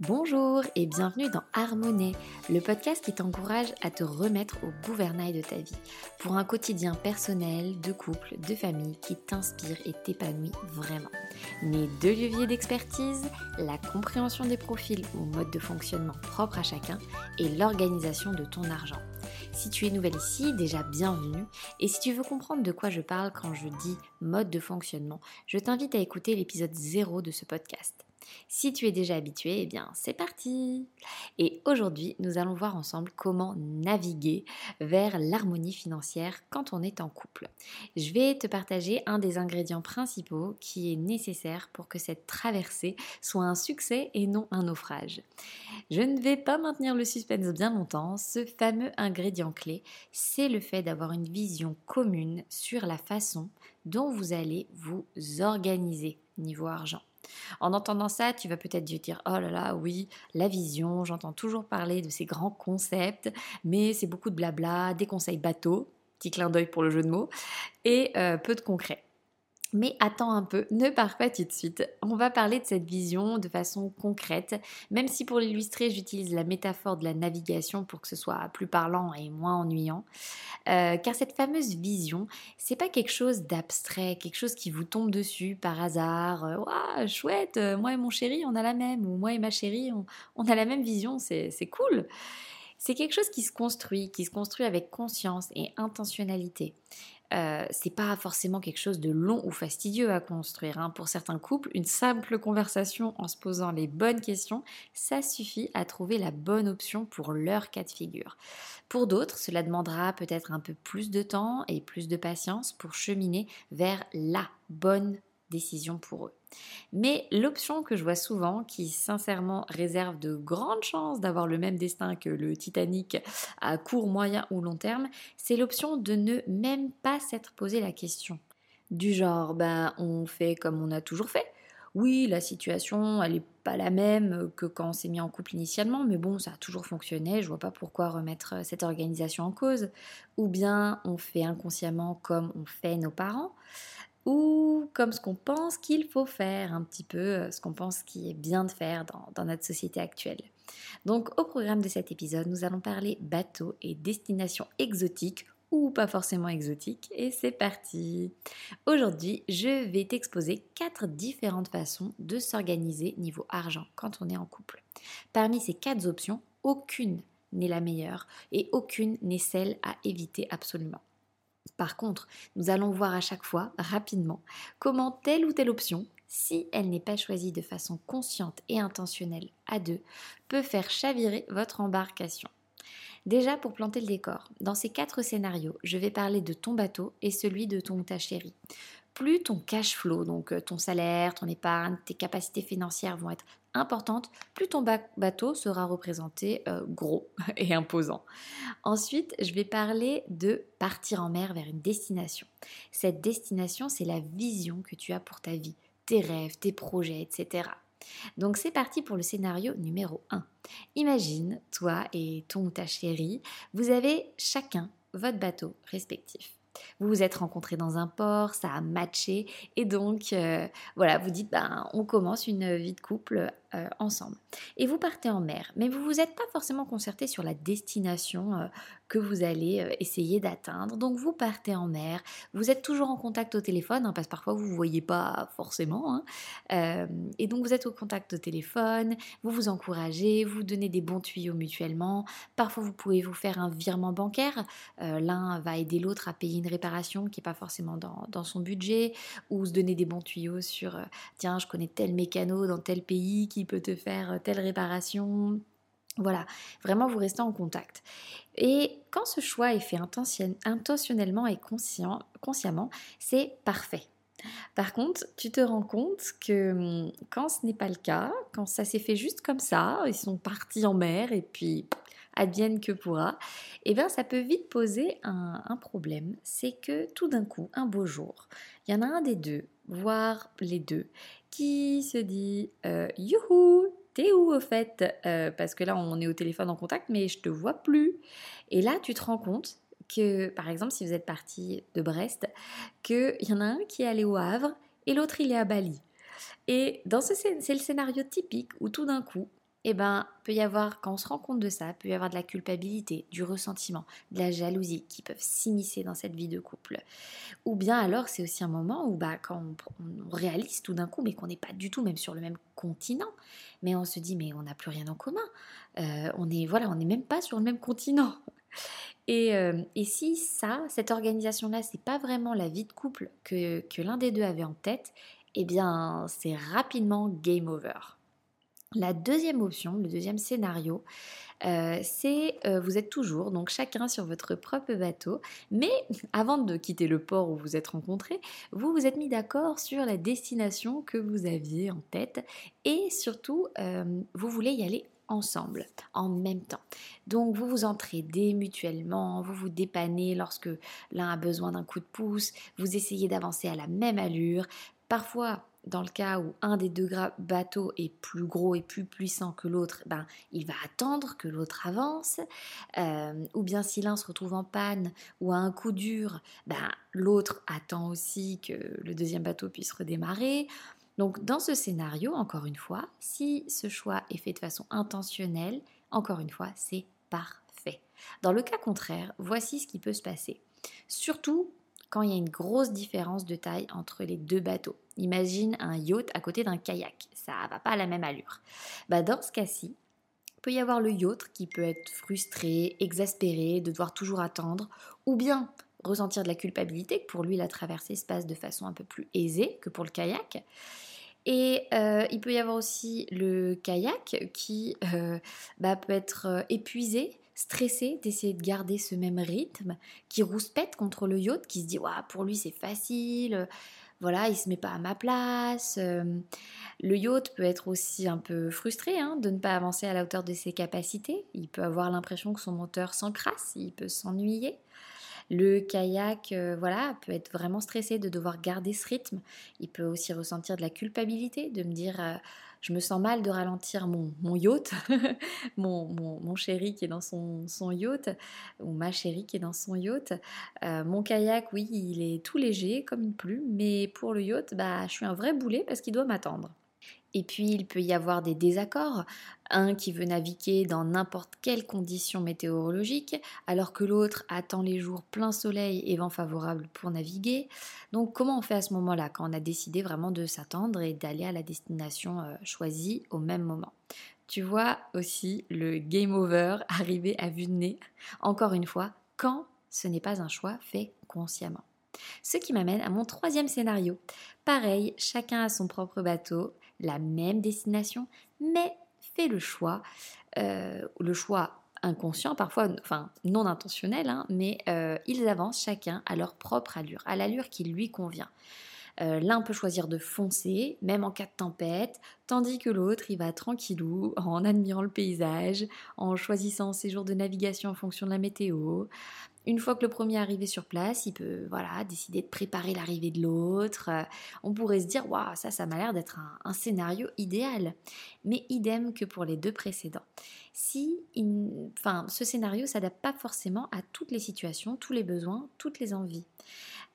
Bonjour et bienvenue dans Harmonie, le podcast qui t'encourage à te remettre au gouvernail de ta vie pour un quotidien personnel, de couple, de famille qui t'inspire et t'épanouit vraiment. Mes deux leviers d'expertise, la compréhension des profils ou modes de fonctionnement propres à chacun et l'organisation de ton argent. Si tu es nouvelle ici, déjà bienvenue. Et si tu veux comprendre de quoi je parle quand je dis mode de fonctionnement, je t'invite à écouter l'épisode 0 de ce podcast. Si tu es déjà habitué, eh bien c'est parti Et aujourd'hui, nous allons voir ensemble comment naviguer vers l'harmonie financière quand on est en couple. Je vais te partager un des ingrédients principaux qui est nécessaire pour que cette traversée soit un succès et non un naufrage. Je ne vais pas maintenir le suspense bien longtemps, ce fameux ingrédient clé, c'est le fait d'avoir une vision commune sur la façon dont vous allez vous organiser niveau argent. En entendant ça, tu vas peut-être dire Oh là là, oui, la vision, j'entends toujours parler de ces grands concepts, mais c'est beaucoup de blabla, des conseils bateaux, petit clin d'œil pour le jeu de mots, et euh, peu de concret. Mais attends un peu, ne pars pas tout de suite. On va parler de cette vision de façon concrète, même si pour l'illustrer, j'utilise la métaphore de la navigation pour que ce soit plus parlant et moins ennuyant. Euh, car cette fameuse vision, c'est pas quelque chose d'abstrait, quelque chose qui vous tombe dessus par hasard. Waouh, chouette, euh, moi et mon chéri, on a la même, ou moi et ma chérie, on, on a la même vision, c'est cool. C'est quelque chose qui se construit, qui se construit avec conscience et intentionnalité. Euh, c'est pas forcément quelque chose de long ou fastidieux à construire. Hein. Pour certains couples, une simple conversation en se posant les bonnes questions, ça suffit à trouver la bonne option pour leur cas de figure. Pour d'autres, cela demandera peut-être un peu plus de temps et plus de patience pour cheminer vers la bonne décision pour eux. Mais l'option que je vois souvent, qui sincèrement réserve de grandes chances d'avoir le même destin que le Titanic à court, moyen ou long terme, c'est l'option de ne même pas s'être posé la question. Du genre, ben on fait comme on a toujours fait. Oui, la situation, elle n'est pas la même que quand on s'est mis en couple initialement, mais bon, ça a toujours fonctionné, je vois pas pourquoi remettre cette organisation en cause. Ou bien on fait inconsciemment comme on fait nos parents ou comme ce qu'on pense qu'il faut faire, un petit peu euh, ce qu'on pense qui est bien de faire dans, notre société actuelle. Donc au programme de cet épisode, nous allons parler bateau et destination exotique ou pas forcément exotique et c'est parti. Aujourd'hui, je vais t'exposer quatre différentes façons de s'organiser niveau argent quand on est en couple. Parmi ces quatre options, aucune n'est la meilleure et aucune n'est celle à éviter absolument. Par contre, nous allons voir à chaque fois, rapidement, comment telle ou telle option, si elle n'est pas choisie de façon consciente et intentionnelle à deux, peut faire chavirer votre embarcation. Déjà pour planter le décor, dans ces quatre scénarios, je vais parler de ton bateau et celui de ton ou ta chérie plus ton cash flow, donc euh, ton salaire, ton épargne, tes capacités financières vont être importantes, plus ton bateau sera représenté euh, gros et imposant. Ensuite, je vais parler de partir en mer vers une destination. Cette destination, c'est la vision que tu as pour ta vie, tes rêves, tes projets, etc. Donc c'est parti pour le scénario numéro 1. Imagine, toi et ton ou ta chérie, vous avez chacun votre bateau respectif. Vous vous êtes rencontrés dans un port, ça a matché, et donc euh, voilà, vous dites, ben, on commence une vie de couple euh, ensemble. Et vous partez en mer, mais vous vous êtes pas forcément concerté sur la destination euh, que vous allez euh, essayer d'atteindre. Donc vous partez en mer, vous êtes toujours en contact au téléphone, hein, parce que parfois vous ne voyez pas forcément. Hein. et donc vous êtes au contact au téléphone, vous vous encouragez, vous donnez des bons tuyaux mutuellement. Parfois vous pouvez vous faire un virement bancaire. L'un va aider l'autre à payer une réparation qui n'est pas forcément dans, dans, son budget, ou se donner des bons tuyaux sur, tiens, je connais tel mécano dans tel pays qui peut te faire euh, telle réparation. Voilà, vraiment vous restez en contact. Et quand ce choix est fait intentionnellement et conscient, consciemment, c'est parfait. Par contre, tu te rends compte que hum, quand ce n'est pas le cas, quand ça s'est fait juste comme ça, ils sont partis en mer et puis advienne que pourra, eh bien ça peut vite poser un, un problème. C'est que tout d'un coup, un beau jour, il y en a un des deux, voire les deux, qui se dit euh, Youhou, t'es où au fait? Euh, Parce que là, on est au téléphone en contact, mais je te vois plus. Et là, tu te rends compte que, par exemple, si vous êtes parti de Brest, qu'il y en a un qui est allé au Havre et l'autre il est à Bali. Et dans ce c'est le scénario typique où tout d'un coup, eh ben, peut y avoir, quand on se rend compte de ça, peut y avoir de la culpabilité, du ressentiment, de la jalousie qui peuvent s'immiscer dans cette vie de couple. Ou bien alors, c'est aussi un moment où, bah, quand on, réalise tout d'un coup, mais qu'on n'est pas du tout même sur le même continent, mais on se dit, mais on n'a plus rien en commun. Euh, on est, voilà, on n'est même pas sur le même continent. Et, euh, et, si ça, cette organisation-là, c'est pas vraiment la vie de couple que, que l'un des deux avait en tête, eh bien, c'est rapidement game over. La deuxième option, le deuxième scénario, euh, c'est euh, vous êtes toujours, donc chacun sur votre propre bateau, mais avant de quitter le port où vous êtes rencontrés, vous vous êtes mis d'accord sur la destination que vous aviez en tête et surtout, euh, vous voulez y aller ensemble, en même temps. Donc vous vous entraidez mutuellement, vous vous dépannez lorsque l'un a besoin d'un coup de pouce, vous essayez d'avancer à la même allure. Parfois, dans le cas où un des deux bateaux est plus gros et plus puissant que l'autre, ben, il va attendre que l'autre avance. Euh, ou bien si l'un se retrouve en panne ou à un coup dur, ben, l'autre attend aussi que le deuxième bateau puisse redémarrer. Donc dans ce scénario, encore une fois, si ce choix est fait de façon intentionnelle, encore une fois, c'est parfait. Dans le cas contraire, voici ce qui peut se passer. Surtout quand il y a une grosse différence de taille entre les deux bateaux. Imagine un yacht à côté d'un kayak, ça va pas à la même allure. Bah dans ce cas-ci, peut y avoir le yacht qui peut être frustré, exaspéré, de devoir toujours attendre, ou bien ressentir de la culpabilité, que pour lui la traversée se passe de façon un peu plus aisée que pour le kayak. Et euh, il peut y avoir aussi le kayak qui euh, bah, peut être euh, épuisé, stressé d'essayer de garder ce même rythme, qui rouspète contre le yacht, qui se dit pour lui c'est facile, voilà, il se met pas à ma place. Le yacht peut être aussi un peu frustré hein, de ne pas avancer à la hauteur de ses capacités. Il peut avoir l'impression que son moteur s'encrasse, il peut s'ennuyer. Le kayak, euh, voilà, peut être vraiment stressé de devoir garder ce rythme. Il peut aussi ressentir de la culpabilité, de me dire euh, je me sens mal de ralentir mon, yacht, mon, chéri qui est dans son, yacht, ou ma chérie qui est dans son yacht. Euh, mon kayak, oui, il est tout léger comme une plume, mais pour le yacht, bah, je suis un vrai boulet parce qu'il doit m'attendre. Et puis il peut y avoir des désaccords, un qui veut naviguer dans n'importe quelle condition météorologique, alors que l'autre attend les jours plein soleil et vent favorable pour naviguer. Donc comment on fait à ce moment-là, quand on a décidé vraiment de s'attendre et d'aller à la destination euh, choisie au même moment? Tu vois aussi le game over arriver à vue de nez, encore une fois, quand ce n'est pas un choix fait consciemment. Ce qui m'amène à mon troisième scénario. Pareil, chacun a son propre bateau, la même destination, mais fait le choix, euh, le choix inconscient, parfois, enfin non intentionnel, hein, mais euh, ils avancent chacun à leur propre allure, à l'allure qui lui convient. Euh, l'un peut choisir de foncer, même en cas de tempête, tandis que l'autre, il va tranquillou, en admirant le paysage, en choisissant ses jours de navigation en fonction de la météo, une fois que le premier est arrivé sur place, il peut voilà, décider de préparer l'arrivée de l'autre. Euh, on pourrait se dire, waouh, ça, ça m'a l'air d'être un, scénario idéal. Mais idem que pour les deux précédents. Si, enfin, ce scénario s'adapte pas forcément à toutes les situations, tous les besoins, toutes les envies.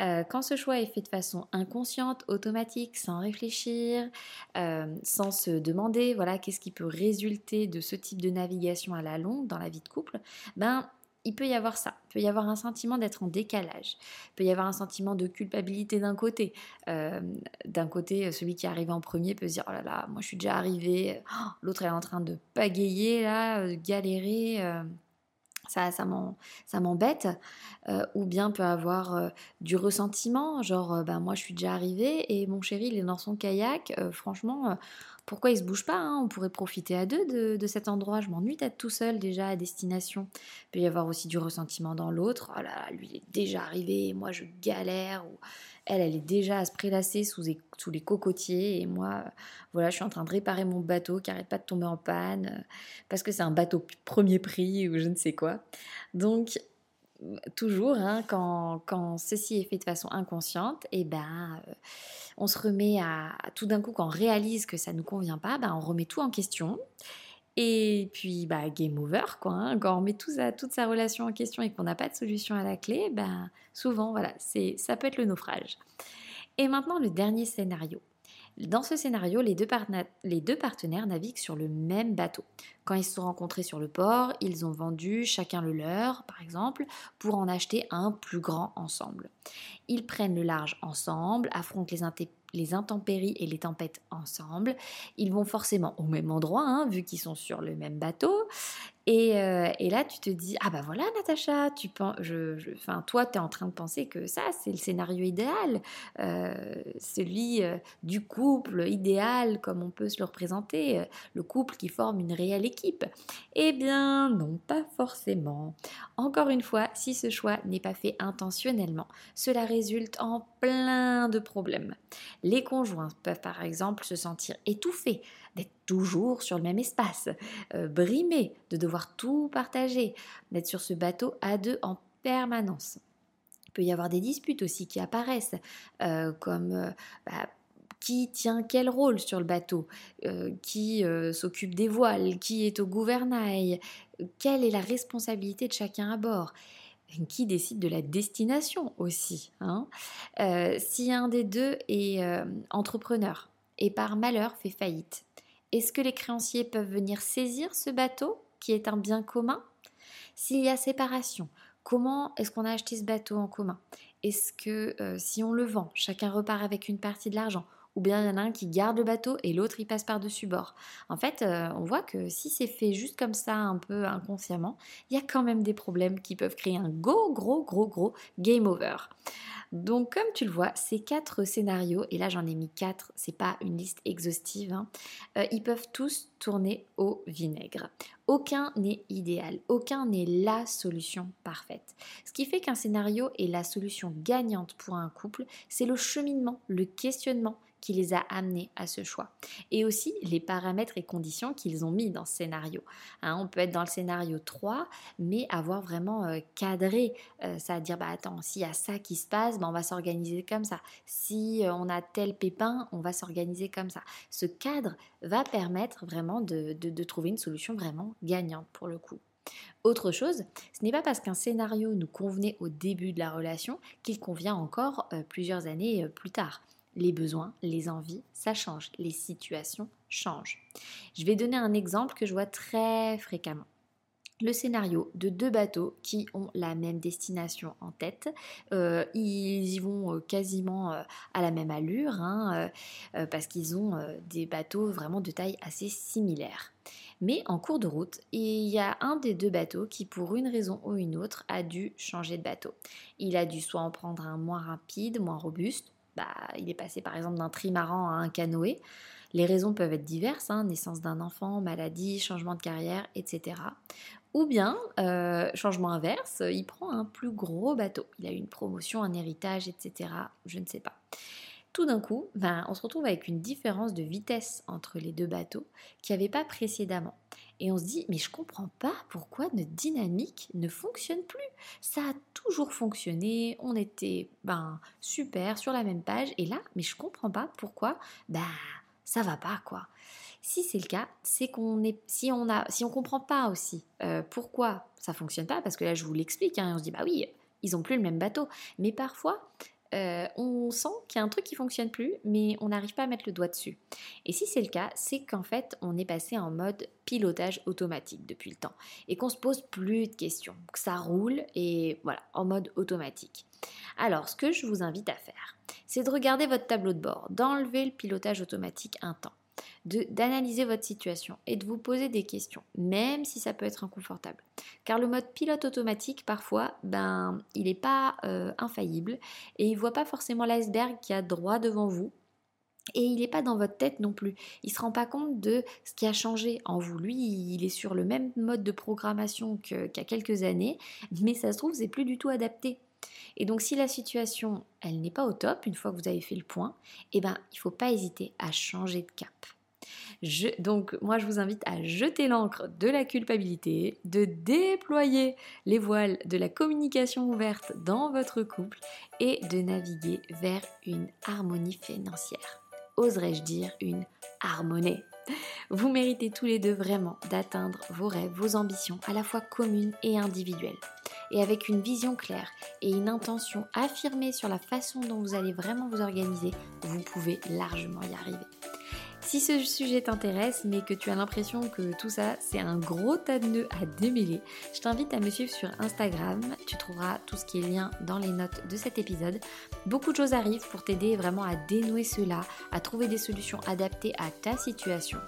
Euh, quand ce choix est fait de façon inconsciente, automatique, sans réfléchir, euh, sans se demander voilà qu'est-ce qui peut résulter de ce type de navigation à la longue dans la vie de couple, ben il peut y avoir ça. Il peut y avoir un sentiment d'être en décalage. Il peut y avoir un sentiment de culpabilité d'un côté. Euh, d'un côté, celui qui arrive en premier peut se dire Oh là là, moi je suis déjà arrivé. Oh, l'autre est en train de pagayer, là, de galérer. Euh, ça, ça m'embête. Euh, ou bien peut avoir du ressentiment, genre ben, moi je suis déjà arrivé et mon chéri il est dans son kayak. franchement, pourquoi il se bouge pas hein? On pourrait profiter à deux de, cet endroit. Je m'ennuie d'être tout seul déjà à destination. Il peut y avoir aussi du ressentiment dans l'autre. Oh là, lui il est déjà arrivé, moi je galère. Ou elle, elle est déjà à se prélasser sous, sous les cocotiers et moi, voilà, je suis en train de réparer mon bateau qui arrête pas de tomber en panne euh, parce que c'est un bateau premier prix ou je ne sais quoi. Donc toujours, hein, quand, ceci est fait de façon inconsciente, et eh ben, euh, on se remet à, tout d'un coup, quand on réalise que ça ne nous convient pas, ben, on remet tout en question. Et puis, bah, game over, quoi. Hein. quand on met tout toute sa relation en question et qu'on n'a pas de solution à la clé, ben, souvent, voilà, c'est, ça peut être le naufrage. Et maintenant, le dernier scénario. Dans ce scénario, les deux, partenaires naviguent sur le même bateau. Quand ils se sont rencontrés sur le port, ils ont vendu chacun le leur, par exemple, pour en acheter un plus grand ensemble. Ils prennent le large ensemble, affrontent les, les intempéries et les tempêtes ensemble. Ils vont forcément au même endroit, hein, vu qu'ils sont sur le même bateau. Euh, et, là, tu te dis, ah bah voilà, Natacha, tu penses, je, toi, tu es en train de penser que ça, c'est le scénario idéal, euh, celui euh, du couple idéal, comme on peut se le représenter, le couple qui forme une réelle équipe. Eh bien, non, pas forcément. Encore une fois, si ce choix n'est pas fait intentionnellement, cela résulte en plein de problèmes. Les conjoints peuvent par exemple se sentir étouffés d'être toujours sur le même espace, euh, brimés de devoir tout partager, d'être sur ce bateau à deux en permanence. Il peut y avoir des disputes aussi qui apparaissent, euh, comme euh, bah, qui tient quel rôle sur le bateau, qui s'occupe des voiles, qui est au gouvernail, quelle est la responsabilité de chacun à bord qui décide de la destination aussi. Hein. si un des deux est entrepreneur et par malheur fait faillite, est-ce que les créanciers peuvent venir saisir ce bateau qui est un bien commun? S'il y a séparation, comment est-ce qu'on a acheté ce bateau en commun? Est-ce que euh, si on le vend, chacun repart avec une partie de l'argent? Ou bien il y en a un qui garde le bateau et l'autre il passe par-dessus bord. En fait, euh, on voit que si c'est fait juste comme ça, un peu inconsciemment, il y a quand même des problèmes qui peuvent créer un gros, gros, gros, gros game over. Donc comme tu le vois, ces quatre scénarios, et là j'en ai mis quatre, c'est pas une liste exhaustive, hein, euh, ils peuvent tous tourner au vinaigre. Aucun n'est idéal, aucun n'est la solution parfaite. Ce qui fait qu'un scénario est la solution gagnante pour un couple, c'est le cheminement, le questionnement, qui les a amenés à ce choix. Et aussi les paramètres et conditions qu'ils ont mis dans ce scénario. Hein, on peut être dans le scénario 3, mais avoir vraiment euh, cadré, euh, ça veut dire, bah attends, s'il y a ça qui se passe, bah, on va s'organiser comme ça. Si euh, on a tel pépin, on va s'organiser comme ça. Ce cadre va permettre vraiment de trouver une solution vraiment gagnante pour le coup. Autre chose, ce n'est pas parce qu'un scénario nous convenait au début de la relation qu'il convient encore plusieurs années plus tard les besoins, les envies, ça change, les situations changent. Je vais donner un exemple que je vois très fréquemment. Le scénario de deux bateaux qui ont la même destination en tête. Euh, ils y vont euh, quasiment euh, à la même allure hein, parce qu'ils ont des bateaux vraiment de taille assez similaire. Mais en cours de route, il y a un des deux bateaux qui, pour une raison ou une autre, a dû changer de bateau. Il a dû soit en prendre un moins rapide, moins robuste, bah, il est passé par exemple d'un trimaran à un canoë. Les raisons peuvent être diverses, hein, naissance d'un enfant, maladie, changement de carrière, etc. Ou bien, euh, changement inverse, il prend un plus gros bateau. Il a eu une promotion, un héritage, etc. Je ne sais pas. Tout d'un coup, ben, on se retrouve avec une différence de vitesse entre les deux bateaux qui n'y avait pas précédemment. Et on se dit, mais je comprends pas pourquoi notre dynamique ne fonctionne plus. Ça a toujours fonctionné, on était ben super sur la même page, et là, mais je comprends pas pourquoi, ben ça va pas quoi. Si c'est le cas, c'est qu'on est, si on a, si on comprend pas aussi euh, pourquoi ça fonctionne pas, parce que là je vous l'explique, hein, on se dit bah oui, ils ont plus le même bateau, mais parfois euh, on sent qu'il y a un truc qui fonctionne plus, mais on n'arrive pas à mettre le doigt dessus. Et si c'est le cas, c'est qu'en fait, on est passé en mode pilotage automatique depuis le temps et qu'on se pose plus de questions, que ça roule et voilà, en mode automatique. Alors, ce que je vous invite à faire, c'est de regarder votre tableau de bord, d'enlever le pilotage automatique un temps d'analyser votre situation et de vous poser des questions, même si ça peut être inconfortable. Car le mode pilote automatique, parfois, ben, il n'est pas euh, infaillible et il ne voit pas forcément l'iceberg qui a droit devant vous. Et il n'est pas dans votre tête non plus. Il ne se rend pas compte de ce qui a changé en vous. Lui, il est sur le même mode de programmation qu'il y a quelques années, mais ça se trouve, c'est plus du tout adapté. Et donc si la situation, elle n'est pas au top, une fois que vous avez fait le point, eh ben, il ne faut pas hésiter à changer de cap donc moi je vous invite à jeter l'encre de la culpabilité, de déployer les voiles de la communication ouverte dans votre couple et de naviguer vers une harmonie financière. Oserais-je dire une harmonie? Vous méritez tous les deux vraiment d'atteindre vos rêves, vos ambitions, à la fois communes et individuelles. Et avec une vision claire et une intention affirmée sur la façon dont vous allez vraiment vous organiser, vous pouvez largement y arriver. Si ce sujet t'intéresse, mais que tu as l'impression que tout ça, c'est un gros tas de nœuds à démêler, je t'invite à me suivre sur Instagram. Tu trouveras tout ce qui est lien dans les notes de cet épisode. Beaucoup de choses arrivent pour t'aider vraiment à dénouer cela, à trouver des solutions adaptées à ta situation.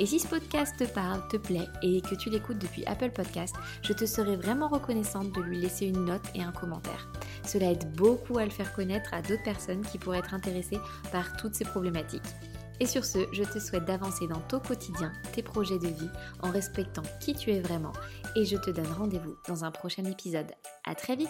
Et si ce podcast te parle, te plaît et que tu l'écoutes depuis Apple Podcast, je te serais vraiment reconnaissante de lui laisser une note et un commentaire. Cela aide beaucoup à le faire connaître à d'autres personnes qui pourraient être intéressées par toutes ces problématiques. Et sur ce, je te souhaite d'avancer dans ton quotidien, tes projets de vie, en respectant qui tu es vraiment. Et je te donne rendez-vous dans un prochain épisode. À très vite